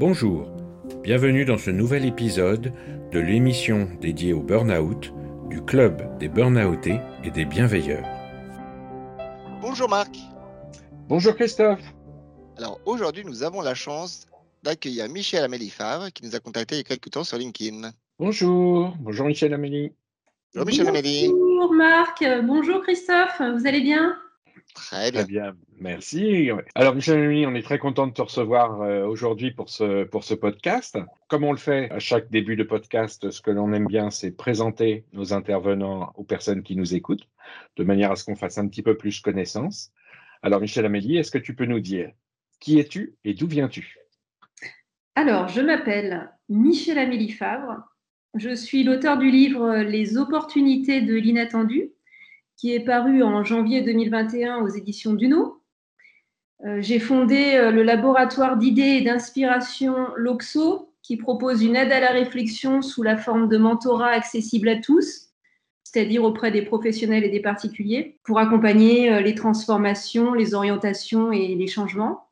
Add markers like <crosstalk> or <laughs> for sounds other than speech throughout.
Bonjour, bienvenue dans ce nouvel épisode de l'émission dédiée au burn-out du Club des Burnoutés et des Bienveilleurs. Bonjour Marc. Bonjour Christophe. Alors aujourd'hui, nous avons la chance d'accueillir Michel Amélie Favre qui nous a contacté il y a quelques temps sur LinkedIn. Bonjour, bonjour Michel Amélie. Bonjour Michel Amélie. Bonjour Marc, bonjour Christophe, vous allez bien? Très bien. Très bien, merci. Alors Michel Amélie, on est très content de te recevoir euh, aujourd'hui pour ce, pour ce podcast. Comme on le fait à chaque début de podcast, ce que l'on aime bien, c'est présenter nos intervenants aux personnes qui nous écoutent, de manière à ce qu'on fasse un petit peu plus connaissance. Alors Michel Amélie, est-ce que tu peux nous dire qui es-tu et d'où viens-tu? Alors, je m'appelle Michel Amélie Favre. Je suis l'auteur du livre Les opportunités de l'inattendu, qui est paru en janvier 2021 aux éditions Duno. Euh, J'ai fondé euh, le laboratoire d'idées et d'inspiration LOXO, qui propose une aide à la réflexion sous la forme de mentorat accessible à tous, c'est-à-dire auprès des professionnels et des particuliers, pour accompagner euh, les transformations, les orientations et les changements.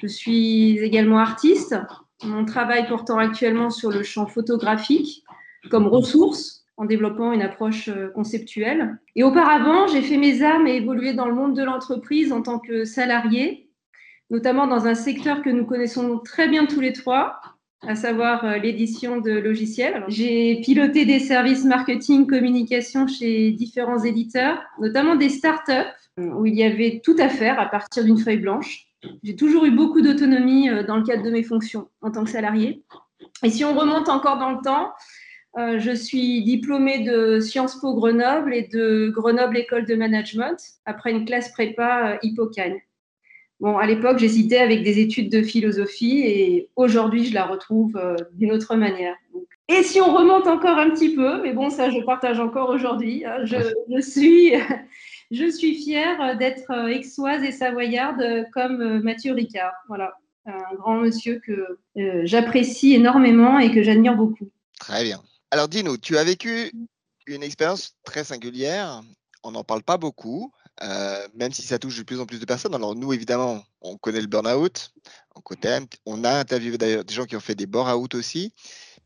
Je suis également artiste, mon travail portant actuellement sur le champ photographique comme ressource en développant une approche euh, conceptuelle. Et auparavant, j'ai fait mes armes et évolué dans le monde de l'entreprise en tant que salarié, notamment dans un secteur que nous connaissons très bien tous les trois, à savoir euh, l'édition de logiciels. J'ai piloté des services marketing, communication chez différents éditeurs, notamment des startups où il y avait tout à faire à partir d'une feuille blanche. J'ai toujours eu beaucoup d'autonomie euh, dans le cadre de mes fonctions en tant que salarié. Et si on remonte encore dans le temps, euh, je suis diplômée de Sciences Po Grenoble et de Grenoble École de Management après une classe prépa euh, Hippocagne. Bon, à l'époque, j'hésitais avec des études de philosophie et aujourd'hui, je la retrouve euh, d'une autre manière. Et si on remonte encore un petit peu, mais bon, ça, je partage encore aujourd'hui, hein, je, suis, <laughs> je suis fière d'être aixoise et savoyarde comme Mathieu Ricard. Voilà, un grand monsieur que j'apprécie énormément et que j'admire beaucoup. Très bien. Alors dis-nous, tu as vécu une expérience très singulière, on n'en parle pas beaucoup, euh, même si ça touche de plus en plus de personnes. Alors nous, évidemment, on connaît le burn-out, on, on a interviewé d'ailleurs des gens qui ont fait des burn-out aussi,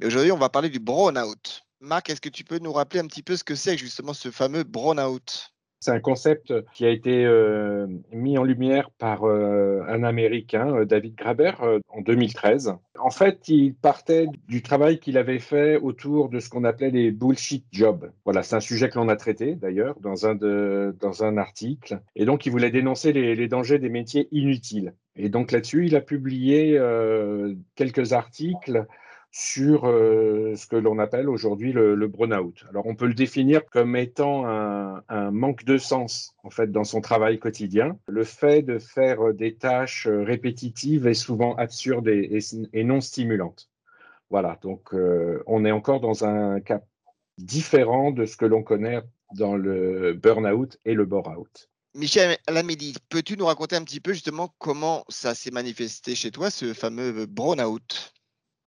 mais aujourd'hui, on va parler du brown-out. Marc, est-ce que tu peux nous rappeler un petit peu ce que c'est justement ce fameux brown-out c'est un concept qui a été euh, mis en lumière par euh, un Américain, euh, David Graber, euh, en 2013. En fait, il partait du travail qu'il avait fait autour de ce qu'on appelait les bullshit jobs. Voilà, c'est un sujet que l'on a traité d'ailleurs dans, un dans un article. Et donc, il voulait dénoncer les, dangers des métiers inutiles. Et donc là-dessus, il a publié euh, quelques articles sur euh, ce que l'on appelle aujourd'hui le, le burn-out. Alors on peut le définir comme étant un, manque de sens en fait dans son travail quotidien, le fait de faire des tâches répétitives et souvent absurdes et, non stimulantes. Voilà, donc euh, on est encore dans un cas différent de ce que l'on connaît dans le burn-out et le bore-out. Michel Lamédi, peux-tu nous raconter un petit peu justement comment ça s'est manifesté chez toi, ce fameux burn-out?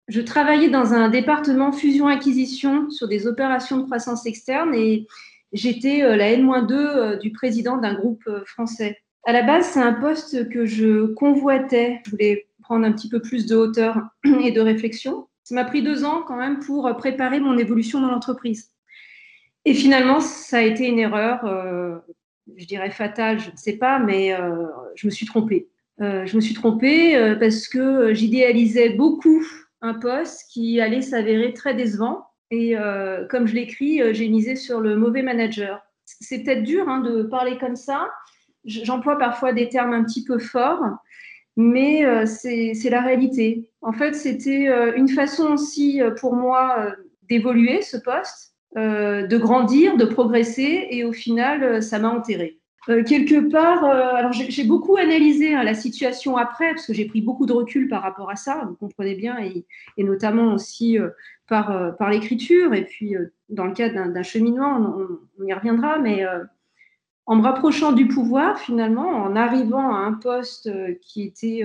Je travaillais dans un département fusion-acquisition sur des opérations de croissance externe et j'étais la N-2 du président d'un groupe français. À la base, c'est un poste que je convoitais. Je voulais prendre un petit peu plus de hauteur <clears throat> et de réflexion. Ça m'a pris deux ans quand même pour préparer mon évolution dans l'entreprise. Et finalement, ça a été une erreur, euh, je dirais fatale, je ne sais pas, mais euh, je me suis trompée. Euh, je me suis trompée parce que j'idéalisais beaucoup un poste qui allait s'avérer très décevant. Et euh, comme je l'écris, euh, j'ai misé sur le mauvais manager. C'est peut-être dur hein, de parler comme ça. J'emploie parfois des termes un petit peu forts, mais euh, c'est la réalité. En fait, c'était euh, une façon aussi pour moi d'évoluer ce poste, de grandir, de progresser, et au final, ça m'a enterré. Euh, quelque part, euh, alors j'ai beaucoup analysé hein, la situation après, parce que j'ai pris beaucoup de recul par rapport à ça, vous comprenez bien, et, notamment aussi euh, par, par l'écriture, et puis dans le cadre d'un cheminement, on, on, y reviendra, mais en me rapprochant du pouvoir, finalement, en arrivant à un poste qui était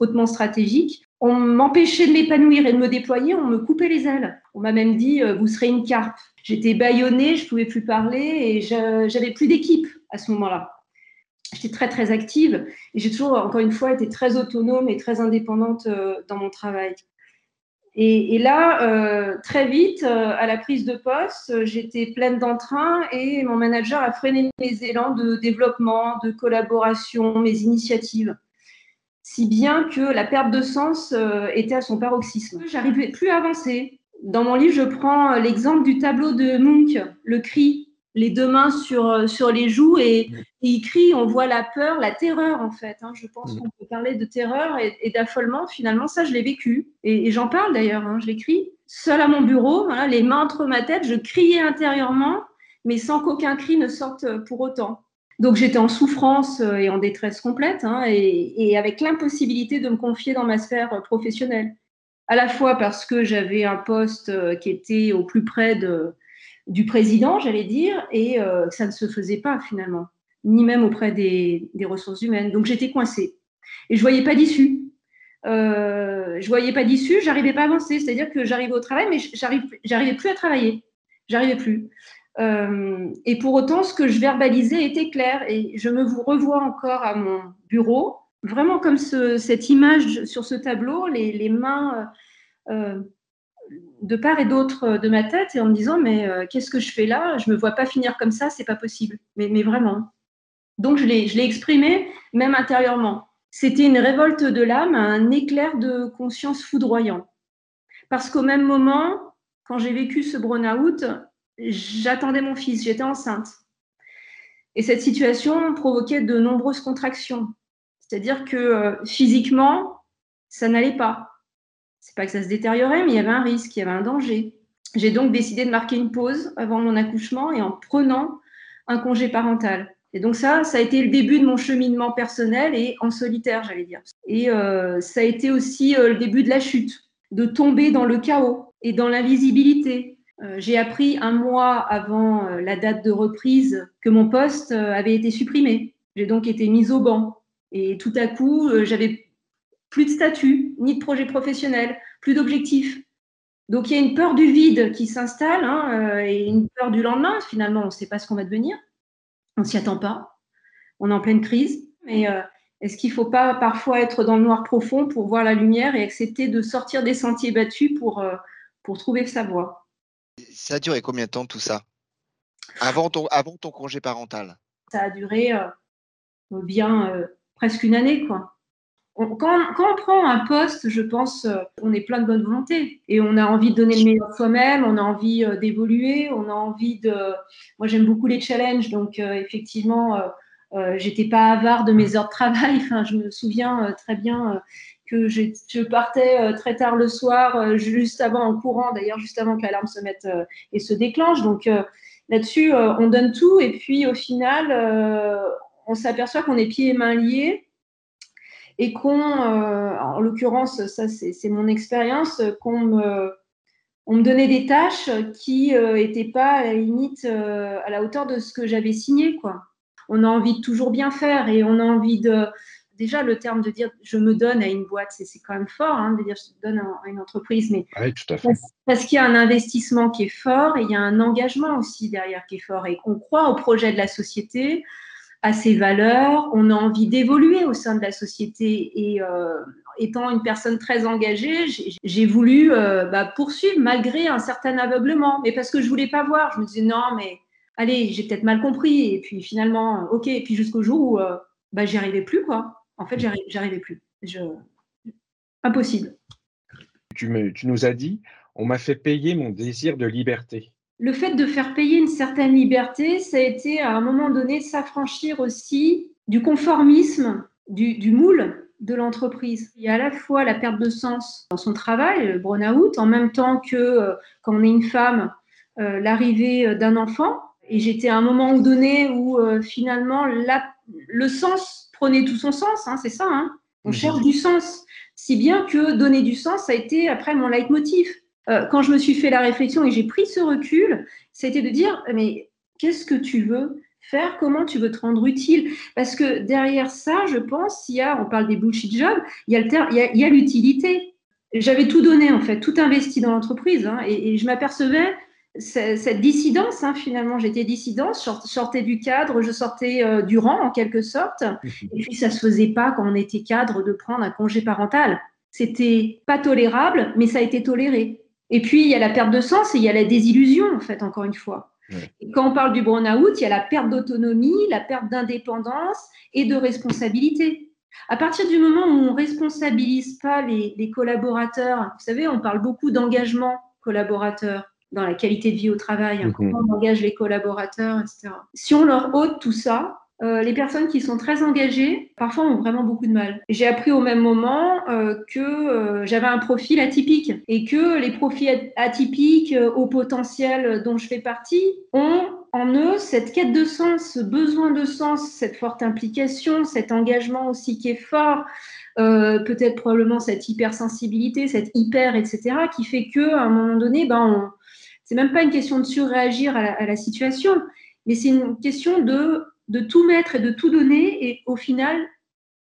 hautement stratégique, on m'empêchait de m'épanouir et de me déployer, on me coupait les ailes. On m'a même dit, vous serez une carpe. J'étais bâillonnée, je ne pouvais plus parler et j'avais plus d'équipe à ce moment-là. j'étais très très active et j'ai toujours, encore une fois, été très autonome et très indépendante dans mon travail. Et, là, très vite, à la prise de poste, j'étais pleine d'entrain et mon manager a freiné mes élans de développement, de collaboration, mes initiatives si bien que la perte de sens euh, était à son paroxysme. J'arrivais plus à avancer. Dans mon livre, je prends euh, l'exemple du tableau de Munch, le cri, les deux mains sur, euh, sur les joues et, il crie, on voit la peur, la terreur en fait. Hein. Je pense qu'on peut parler de terreur et, d'affolement. Finalement, ça, je l'ai vécu. Et, j'en parle d'ailleurs, hein. je l'écris. Seul à mon bureau, les mains entre ma tête, je criais intérieurement, mais sans qu'aucun cri ne sorte pour autant. Donc j'étais en souffrance euh, et en détresse complète, hein, et, avec l'impossibilité de me confier dans ma sphère euh, professionnelle. À la fois parce que j'avais un poste qui était au plus près de, du président, j'allais dire, et ça ne se faisait pas finalement, ni même auprès des, ressources humaines. Donc j'étais coincée. Et je voyais pas d'issue. Euh, je voyais pas d'issue, j'arrivais pas à avancer. C'est-à-dire que j'arrivais au travail, mais j'arrivais plus à travailler. J'arrivais plus. Euh, et pour autant, ce que je verbalisais était clair. Et je me revois encore à mon bureau, vraiment comme cette image sur ce tableau, les, mains euh, euh, de part et d'autre de ma tête, et en me disant Mais qu'est-ce que je fais là? Je me vois pas finir comme ça, c'est pas possible. Mais, mais vraiment. Donc je l'ai exprimé, même intérieurement. C'était une révolte de l'âme, un éclair de conscience foudroyant. Parce qu'au même moment, quand j'ai vécu ce burn-out, j'attendais mon fils, j'étais enceinte. Et cette situation provoquait de nombreuses contractions. C'est-à-dire que euh, physiquement, ça n'allait pas. C'est pas que ça se détériorait, mais il y avait un risque, il y avait un danger. J'ai donc décidé de marquer une pause avant mon accouchement et en prenant un congé parental. Et donc ça, ça a été le début de mon cheminement personnel et en solitaire, j'allais dire. Et euh, ça a été aussi euh, le début de la chute, de tomber dans le chaos et dans l'invisibilité, euh, j'ai appris un mois avant la date de reprise que mon poste avait été supprimé. J'ai donc été mise au banc. Et tout à coup, j'avais plus de statut, ni de projet professionnel, plus d'objectifs. Donc il y a une peur du vide qui s'installe hein, et une peur du lendemain. Finalement, on ne sait pas ce qu'on va devenir. On s'y attend pas. On est en pleine crise. Mais est-ce qu'il ne faut pas parfois être dans le noir profond pour voir la lumière et accepter de sortir des sentiers battus pour, pour trouver sa voie? Ça a duré combien de temps tout ça? Avant ton, avant ton congé parental? Ça a duré euh, bien euh, presque une année. Quoi. Quand, quand, on prend un poste, je pense, euh, on est plein de bonne volonté et on a envie de donner le meilleur de soi-même, on a envie d'évoluer, on a envie de. Moi, j'aime beaucoup les challenges, donc effectivement, j'étais pas avare de mes heures de travail. Enfin, je me souviens très bien que je partais euh, très tard le soir, euh, juste avant, en courant d'ailleurs, juste avant que l'alarme se mette euh, et se déclenche. Donc là-dessus, on donne tout et puis au final, on s'aperçoit qu'on est pieds et mains liés et qu'on, en l'occurrence, ça c'est mon expérience, qu'on me, on me donnait des tâches qui n'étaient pas à la limite à la hauteur de ce que j'avais signé. Quoi. On a envie de toujours bien faire et on a envie de, déjà le terme de dire je me donne à une boîte, c'est quand même fort hein, de dire je me donne à une entreprise, mais parce, qu'il y a un investissement qui est fort et il y a un engagement aussi derrière qui est fort et qu'on croit au projet de la société, à ses valeurs, on a envie d'évoluer au sein de la société et euh, étant une personne très engagée, j'ai voulu euh, bah, poursuivre malgré un certain aveuglement, mais parce que je voulais pas voir, je me disais non mais allez j'ai peut-être mal compris et puis finalement ok et puis jusqu'au jour où euh, bah, j'y arrivais plus quoi. En fait, j'arrivais plus. Je... Impossible. Tu nous as dit, on m'a fait payer mon désir de liberté. Le fait de faire payer une certaine liberté, ça a été à un moment donné s'affranchir aussi du conformisme, du, moule de l'entreprise. Il y a à la fois la perte de sens dans son travail, le burn-out, en même temps que euh, quand on est une femme, euh, l'arrivée euh, d'un enfant. Et j'étais à un moment donné où finalement le sens prenait tout son sens, hein, c'est ça. Hein. On cherche du sens. Si bien que donner du sens, ça a été après mon leitmotiv. Euh, quand je me suis fait la réflexion et j'ai pris ce recul, c'était de dire, mais qu'est-ce que tu veux faire? Comment tu veux te rendre utile? Parce que derrière ça, je pense, il y a, on parle des bullshit jobs, il y a l'utilité. J'avais tout donné, en fait, tout investi dans l'entreprise. Hein, et, je m'apercevais cette dissidence, hein, finalement, j'étais dissidente, je sortais du cadre, je sortais euh, du rang en quelque sorte. Et puis ça se faisait pas quand on était cadre de prendre un congé parental. C'était pas tolérable, mais ça a été toléré. Et puis il y a la perte de sens et il y a la désillusion en fait, encore une fois. Et quand on parle du burn-out, il y a la perte d'autonomie, la perte d'indépendance et de responsabilité. À partir du moment où on responsabilise pas les, les collaborateurs, vous savez, on parle beaucoup d'engagement collaborateur dans la qualité de vie au travail, hein, mhm. comment on engage les collaborateurs, etc. Si on leur ôte tout ça, euh, les personnes qui sont très engagées, parfois ont vraiment beaucoup de mal. J'ai appris au même moment euh, que euh, j'avais un profil atypique et que les profils atypiques au potentiel dont je fais partie ont en eux cette quête de sens, ce besoin de sens, cette forte implication, cet engagement aussi qui est fort, peut-être probablement cette hypersensibilité, cette hyper, etc., qui fait que à un moment donné, ben, on, c'est même pas une question de surréagir à la, situation, mais c'est une question de, de tout mettre et de tout donner et au final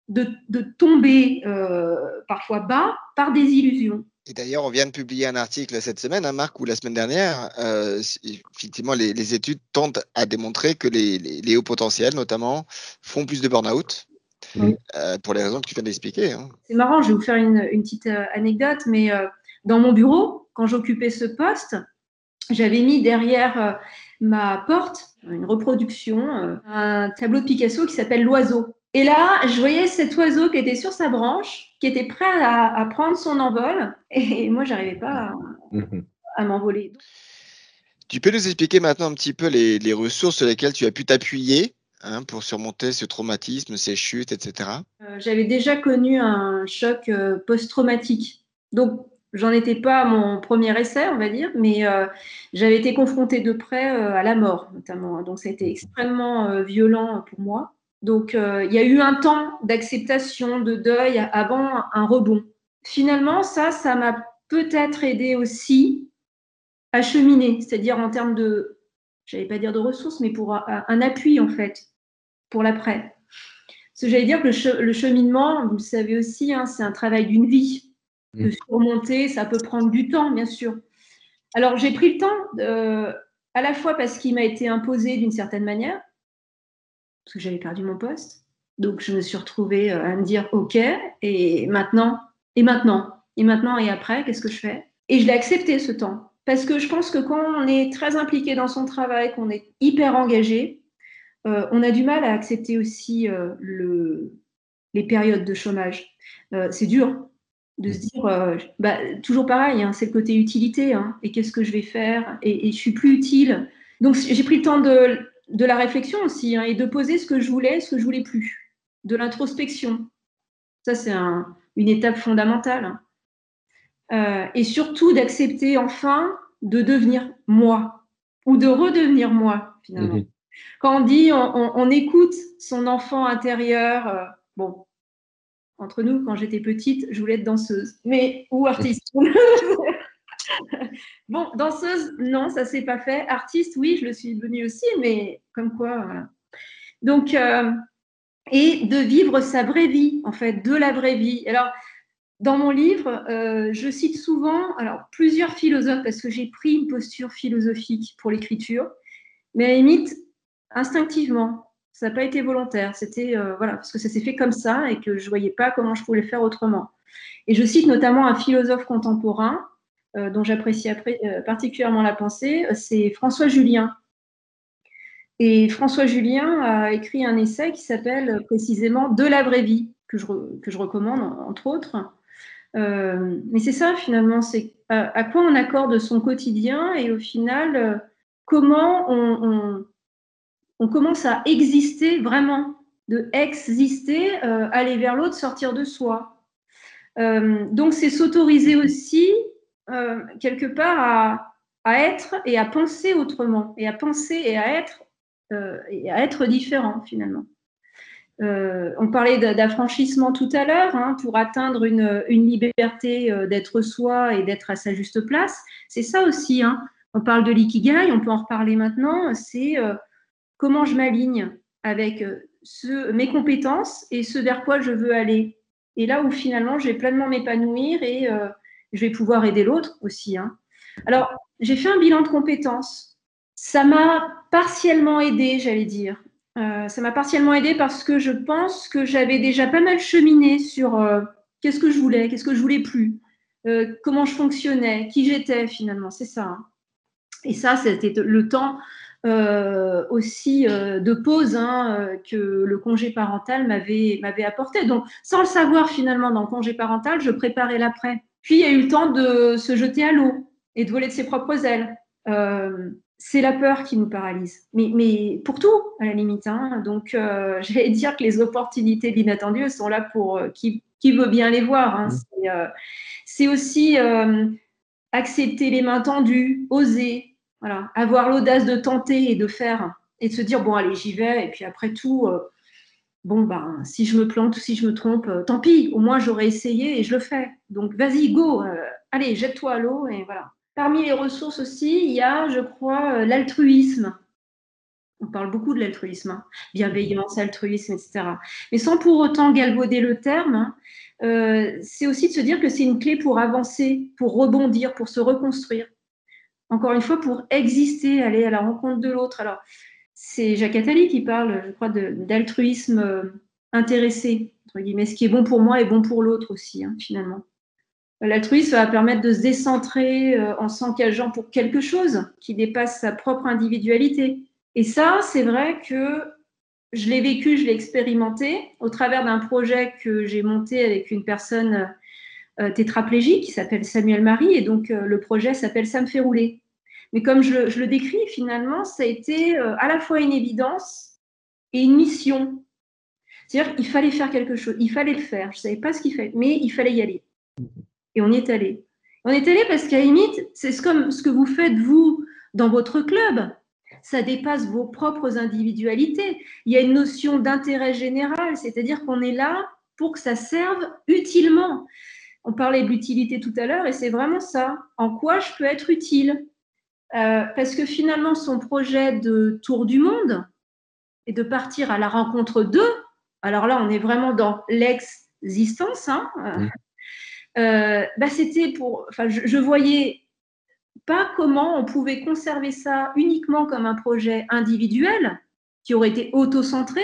de, de tomber euh, parfois bas par des illusions. Et d'ailleurs, on vient de publier un article cette semaine, hein, Marc, ou la semaine dernière. Euh, effectivement, les, études tentent à démontrer que les, les, hauts potentiels, notamment, font plus de burn-out. Euh, pour les raisons que tu viens d'expliquer. Hein. C'est marrant, je vais vous faire une, une petite anecdote, mais dans mon bureau, quand j'occupais ce poste, j'avais mis derrière euh, ma porte une reproduction, euh, un tableau de Picasso qui s'appelle L'oiseau. Et là, je voyais cet oiseau qui était sur sa branche, qui était prêt à, prendre son envol, et moi, j'arrivais pas à, m'envoler. Tu peux nous expliquer maintenant un petit peu les, ressources sur lesquelles tu as pu t'appuyer hein, pour surmonter ce traumatisme, ces chutes, etc. Euh, j'avais déjà connu un choc post-traumatique. Donc, J'en étais pas à mon premier essai, on va dire, mais euh, j'avais été confrontée de près euh, à la mort, notamment. Donc, ça a été extrêmement euh, violent pour moi. Donc, il y a eu un temps d'acceptation, de deuil avant un rebond. Finalement, ça, ça m'a peut-être aidé aussi à cheminer, c'est-à-dire en termes de, j'allais pas dire de ressources, mais pour un, appui, en fait, pour l'après. Parce que j'allais dire que le, cheminement, vous le savez aussi, hein, c'est un travail d'une vie de mm. surmonter, ça peut prendre du temps, bien sûr. Alors, j'ai pris le temps, à la fois parce qu'il m'a été imposé d'une certaine manière, parce que j'avais perdu mon poste. Donc, je me suis retrouvée euh, à me dire, OK, et maintenant, et maintenant, et maintenant, et après, qu'est-ce que je fais? Et je l'ai accepté ce temps. Parce que je pense que quand on est très impliqué dans son travail, qu'on est hyper engagé, euh, on a du mal à accepter aussi euh, le, les périodes de chômage. c'est dur, de se dire, euh, bah, toujours pareil, hein, c'est le côté utilité, hein, et qu'est-ce que je vais faire, et, et, je suis plus utile. Donc j'ai pris le temps de, de la réflexion aussi, hein, et de poser ce que je voulais, ce que je voulais plus, de l'introspection. Ça, c'est un, une étape fondamentale. Euh, et surtout d'accepter enfin de devenir moi, ou de redevenir moi, finalement. Mhm. Quand on dit on, on, on, écoute son enfant intérieur, euh, bon, entre nous, quand j'étais petite, je voulais être danseuse, mais ou artiste. <laughs> bon, danseuse, non, ça s'est pas fait. Artiste, oui, je le suis devenue aussi, mais comme quoi, voilà. Donc, euh, et de vivre sa vraie vie, en fait, de la vraie vie. Alors, dans mon livre, euh, je cite souvent alors, plusieurs philosophes parce que j'ai pris une posture philosophique pour l'écriture, mais à la limite, instinctivement, ça n'a pas été volontaire. C'était euh, voilà, parce que ça s'est fait comme ça et que je voyais pas comment je pouvais le faire autrement. Et je cite notamment un philosophe contemporain euh, dont j'apprécie euh, particulièrement la pensée, c'est François Julien. Et François Julien a écrit un essai qui s'appelle précisément De la vraie vie, que je, que je recommande entre autres. mais c'est ça finalement, c'est à, quoi on accorde son quotidien et au final, comment on commence à exister vraiment, de exister, euh, aller vers l'autre, sortir de soi. Euh, donc c'est s'autoriser aussi euh, quelque part à, être et à penser autrement, et à penser et à être, et à être différent finalement. on parlait d'affranchissement tout à l'heure, hein, pour atteindre une, liberté d'être soi et d'être à sa juste place. C'est ça aussi. Hein. On parle de l'ikigai, on peut en reparler maintenant. C'est comment je m'aligne avec euh, mes compétences et ce vers quoi je veux aller. Et là où finalement je vais pleinement m'épanouir et euh, je vais pouvoir aider l'autre aussi. Hein. Alors, j'ai fait un bilan de compétences. Ça m'a partiellement aidé, j'allais dire. Euh, ça m'a partiellement aidé parce que je pense que j'avais déjà pas mal cheminé sur qu'est-ce que je voulais, qu'est-ce que je voulais plus, comment je fonctionnais, qui j'étais finalement, c'est ça. Hein. Et ça, c'était le temps aussi de pause hein, que le congé parental m'avait apporté. Donc, sans le savoir finalement dans le congé parental, je préparais l'après. Puis, il y a eu le temps de se jeter à l'eau et de voler de ses propres ailes c'est la peur qui nous paralyse. Mais, mais pour tout, à la limite. Hein. Donc, euh, <laughs> j'allais dire que les opportunités de l'inattendu sont là pour euh, qui, qui, veut bien les voir. Hein. Mmh. Euh, c'est aussi accepter les mains tendues, oser, voilà, avoir l'audace de tenter et de faire et de se dire bon allez j'y vais et puis après tout bon ben si je me plante ou si je me trompe tant pis au moins j'aurais essayé et je le fais donc vas-y go allez jette-toi à l'eau et voilà Parmi les ressources aussi, il y a, je crois, euh, l'altruisme. On parle beaucoup de l'altruisme, hein. bienveillance, altruisme, etc. Mais sans pour autant galvauder le terme, hein, euh, c'est aussi de se dire que c'est une clé pour avancer, pour rebondir, pour se reconstruire. Encore une fois, pour exister, aller à la rencontre de l'autre. Alors, c'est Jacques Attali qui parle, je crois, d'altruisme euh, intéressé, entre guillemets. Ce qui est bon pour moi est bon pour l'autre aussi, hein, finalement. L'altruisme va permettre de se décentrer euh, en s'engageant pour quelque chose qui dépasse sa propre individualité. Et ça, c'est vrai que je l'ai vécu, je l'ai expérimenté au travers d'un projet que j'ai monté avec une personne tétraplégique qui s'appelle Samuel Marie. Et donc, euh, le projet s'appelle Ça me fait rouler. Mais comme je, le décris, finalement, ça a été à la fois une évidence et une mission. C'est-à-dire qu'il fallait faire quelque chose, il fallait le faire. Je ne savais pas ce qu'il fallait, mais il fallait y aller. Et on y est allé. On est allé parce qu'à limite, c'est comme ce que vous faites, vous, dans votre club. Ça dépasse vos propres individualités. Il y a une notion d'intérêt général, c'est-à-dire qu'on est là pour que ça serve utilement. On parlait de l'utilité tout à l'heure et c'est vraiment ça. En quoi je peux être utile? Euh, Parce que finalement, son projet de tour du monde et de partir à la rencontre d'eux, alors là, on est vraiment dans l'existence, hein, euh, bah, c'était pour. Enfin, je, je, voyais pas comment on pouvait conserver ça uniquement comme un projet individuel qui aurait été auto-centré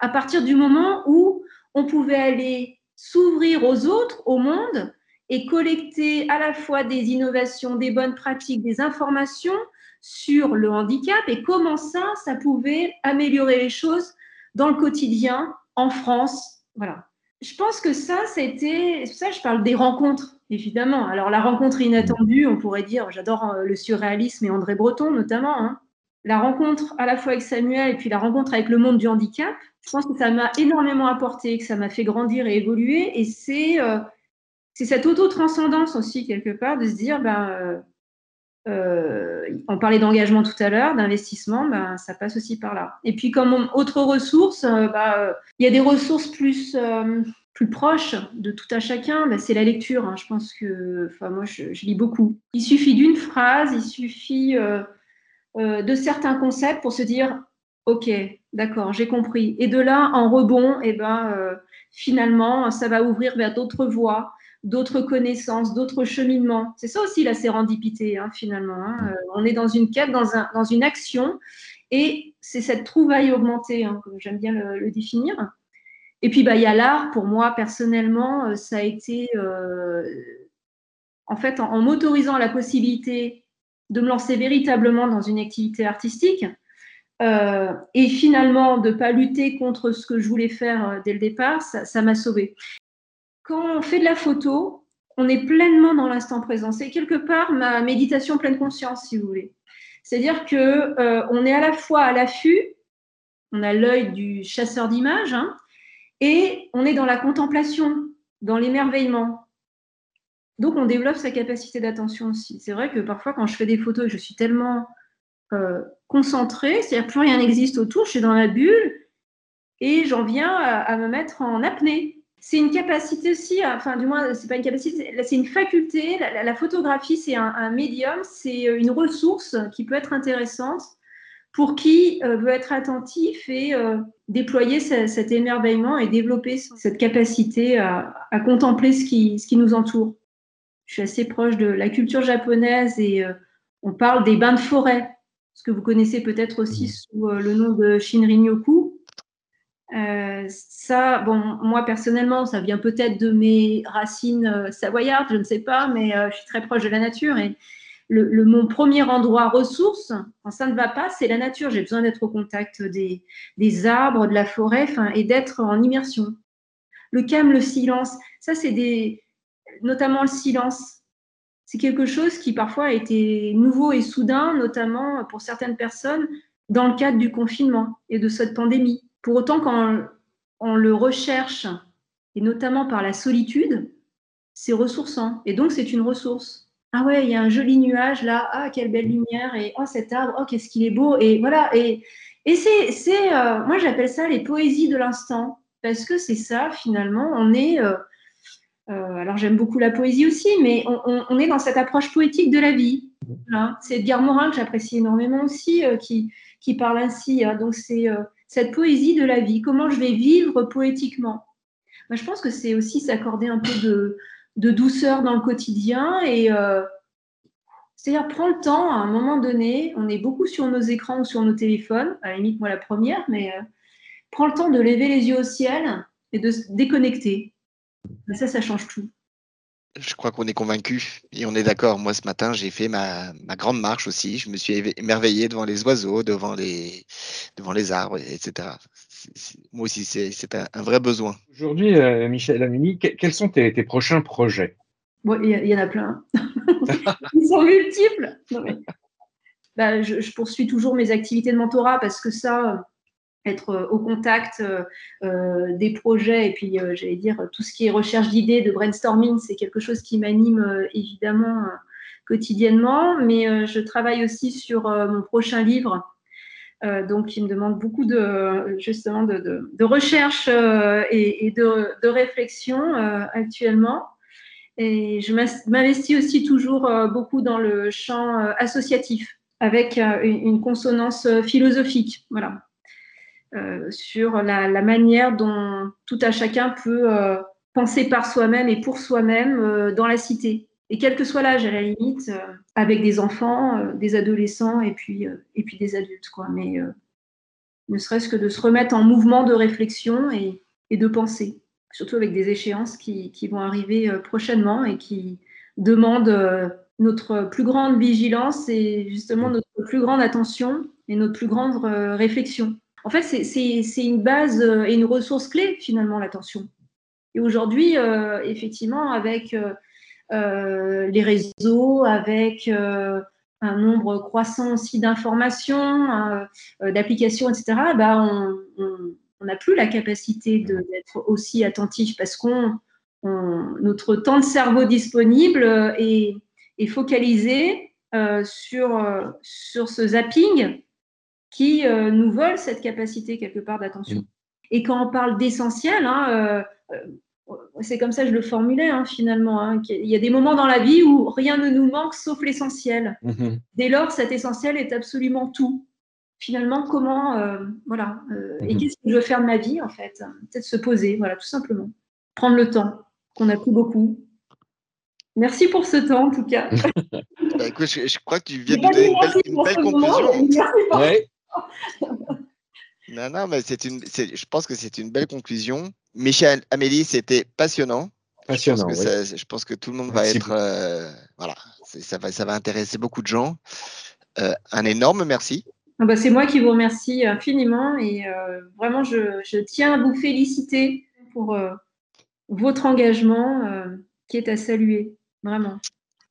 à partir du moment où on pouvait aller s'ouvrir aux autres, au monde, et collecter à la fois des innovations, des bonnes pratiques, des informations sur le handicap et comment ça, ça pouvait améliorer les choses dans le quotidien en France. Voilà je pense que ça, c'était. Ça, je parle des rencontres, évidemment. Alors, la rencontre inattendue, on pourrait dire, j'adore euh, le surréalisme et André Breton notamment. Hein. La rencontre à la fois avec Samuel et puis la rencontre avec le monde du handicap, je pense que ça m'a énormément apporté, que ça m'a fait grandir et évoluer. Et c'est euh, cette auto-transcendance aussi, quelque part, de se dire, ben, euh, euh, on parlait d'engagement tout à l'heure, d'investissement, ben, ça passe aussi par là. Et puis comme autre ressource, bah, il y a des ressources plus, plus proches de tout à chacun, ben, c'est la lecture. Hein. Je pense que, enfin moi, je, lis beaucoup. Il suffit d'une phrase, il suffit de certains concepts pour se dire, ok, d'accord, j'ai compris. Et de là, en rebond, et eh ben, finalement, ça va ouvrir vers d'autres voies d'autres connaissances, d'autres cheminements. C'est ça aussi la sérendipité, hein, finalement. Hein. Euh, on est dans une quête, dans, un, dans une action, et c'est cette trouvaille augmentée, hein, comme j'aime bien le, définir. Et puis, bah, il y a l'art, pour moi, personnellement, euh, ça a été, euh, en fait, en, m'autorisant la possibilité de me lancer véritablement dans une activité artistique, et finalement de ne pas lutter contre ce que je voulais faire dès le départ, ça m'a sauvée quand on fait de la photo, on est pleinement dans l'instant présent. C'est quelque part ma méditation pleine conscience, si vous voulez. C'est-à-dire que euh, on est à la fois à l'affût, on a l'œil du chasseur d'images, hein, et on est dans la contemplation, dans l'émerveillement. Donc on développe sa capacité d'attention aussi. C'est vrai que parfois quand je fais des photos, je suis tellement euh, concentrée, c'est-à-dire plus rien n'existe autour, je suis dans la bulle, et j'en viens à me mettre en apnée c'est une capacité aussi, enfin du moins c'est pas une capacité, c'est une faculté. La, photographie c'est un, médium, c'est euh, une ressource qui peut être intéressante pour qui euh, veut être attentif et déployer cet émerveillement et développer cette capacité à, contempler ce qui nous entoure. Je suis assez proche de la culture japonaise et on parle des bains de forêt, ce que vous connaissez peut-être aussi sous le nom de Shinrin-yoku. ça, bon, moi personnellement, ça vient peut-être de mes racines savoyardes, je ne sais pas, mais je suis très proche de la nature et le, mon premier endroit ressource, quand ça ne va pas, c'est la nature. J'ai besoin d'être au contact des, des, arbres, de la forêt, et d'être en immersion. Le calme, le silence, ça c'est des, notamment le silence. C'est quelque chose qui parfois a été nouveau et soudain, notamment pour certaines personnes, dans le cadre du confinement et de cette pandémie. Pour autant, quand on le recherche, et notamment par la solitude, c'est ressourçant. Et donc, c'est une ressource. Ah ouais, il y a un joli nuage là, ah quelle belle lumière, et oh cet arbre, oh qu'est-ce qu'il est beau, et voilà, et, et c'est, c'est euh, moi j'appelle ça les poésies de l'instant, parce que c'est ça finalement, on est, euh, euh, alors j'aime beaucoup la poésie aussi, mais on, est dans cette approche poétique de la vie. C'est Edgar Morin que j'apprécie énormément aussi, qui, qui parle ainsi, hein. donc c'est cette poésie de la vie, comment je vais vivre poétiquement? Moi, je pense que c'est aussi s'accorder un peu de douceur dans le quotidien et euh, c'est-à-dire prends le temps à un moment donné, on est beaucoup sur nos écrans ou sur nos téléphones, à la limite moi la première, mais euh, prends le temps de lever les yeux au ciel et de se déconnecter. Ça, ça change tout. Je crois qu'on est convaincu et on est d'accord. Moi, ce matin, j'ai fait ma, grande marche aussi. Je me suis émerveillé devant les oiseaux, devant les, devant les arbres, etc. moi aussi, c'est un, vrai besoin. Aujourd'hui, euh, Michel Amini, quels sont tes, prochains projets? Il y, en a plein. <laughs> Ils sont multiples. Bah, je, poursuis toujours mes activités de mentorat parce que ça, être euh, au contact euh, euh, des projets et puis, j'allais dire, tout ce qui est recherche d'idées, de brainstorming, c'est quelque chose qui m'anime évidemment quotidiennement. Mais je travaille aussi sur mon prochain livre. donc, il me demande beaucoup de justement de, recherche et, de, de, réflexion actuellement. Et je m'investis aussi toujours beaucoup dans le champ associatif avec une consonance philosophique. Voilà. Euh, sur la, manière dont tout à chacun peut euh, penser par soi-même et pour soi-même euh, dans la cité. Et quel que soit l'âge, à la limite, avec des enfants, des adolescents et puis, et puis des adultes. Quoi. Mais ne serait-ce que de se remettre en mouvement de réflexion et, et de penser, surtout avec des échéances qui, qui vont arriver prochainement et qui demandent notre plus grande vigilance et justement notre plus grande attention et notre plus grande réflexion. En fait, c'est une base euh, et une ressource clé, finalement, l'attention. Et aujourd'hui, euh, effectivement, avec euh, les réseaux, avec un nombre croissant aussi d'informations, d'applications, etc., bah, on n'a plus la capacité d'être aussi attentif parce qu'on notre temps de cerveau disponible est, est focalisé sur, sur ce zapping qui euh, nous volent cette capacité quelque part d'attention. Mm. Et quand on parle d'essentiel, hein, euh, euh, c'est comme ça que je le formulais hein, finalement. Hein, il y a des moments dans la vie où rien ne nous manque sauf l'essentiel. Mm-hmm. Dès lors, cet essentiel est absolument tout. Finalement, comment, voilà, et mm-hmm. qu'est-ce que je veux faire de ma vie en fait? Peut-être se poser, voilà, tout simplement. Prendre le temps, qu'on n'a plus beaucoup. Merci pour ce temps en tout cas. <laughs> Bah, écoute, je, crois que tu viens de donner une belle, conclusion. Ouais. Non, non, mais c'est une, je pense que c'est une belle conclusion. Michel, Amélie, c'était passionnant. Passionnant. Je pense, que, je pense que tout le monde va être, euh, voilà, ça va, ça va intéresser beaucoup de gens. Euh, un énorme merci. Ah bah, c'est moi qui vous remercie infiniment et euh, vraiment je, je, tiens à vous féliciter pour votre engagement qui est à saluer, vraiment.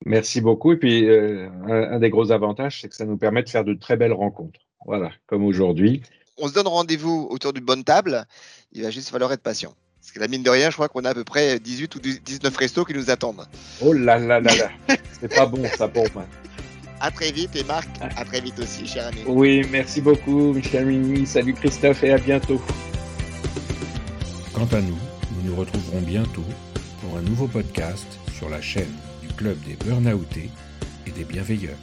Merci beaucoup. Et puis, un, des gros avantages, c'est que ça nous permet de faire de très belles rencontres. Voilà, comme aujourd'hui. On se donne rendez-vous autour d'une bonne table. Il va juste falloir être patient. Parce que la mine de rien, je crois qu'on a à peu près 18 ou 19 restos qui nous attendent. Oh là là là là. C'est pas bon ça pour moi. À très vite et Marc, à très vite aussi, cher ami. Oui, merci beaucoup, Michel Mini. Salut Christophe et à bientôt. Quant à nous, nous nous retrouverons bientôt pour un nouveau podcast sur la chaîne du Club des Burnoutés et des Bienveilleurs.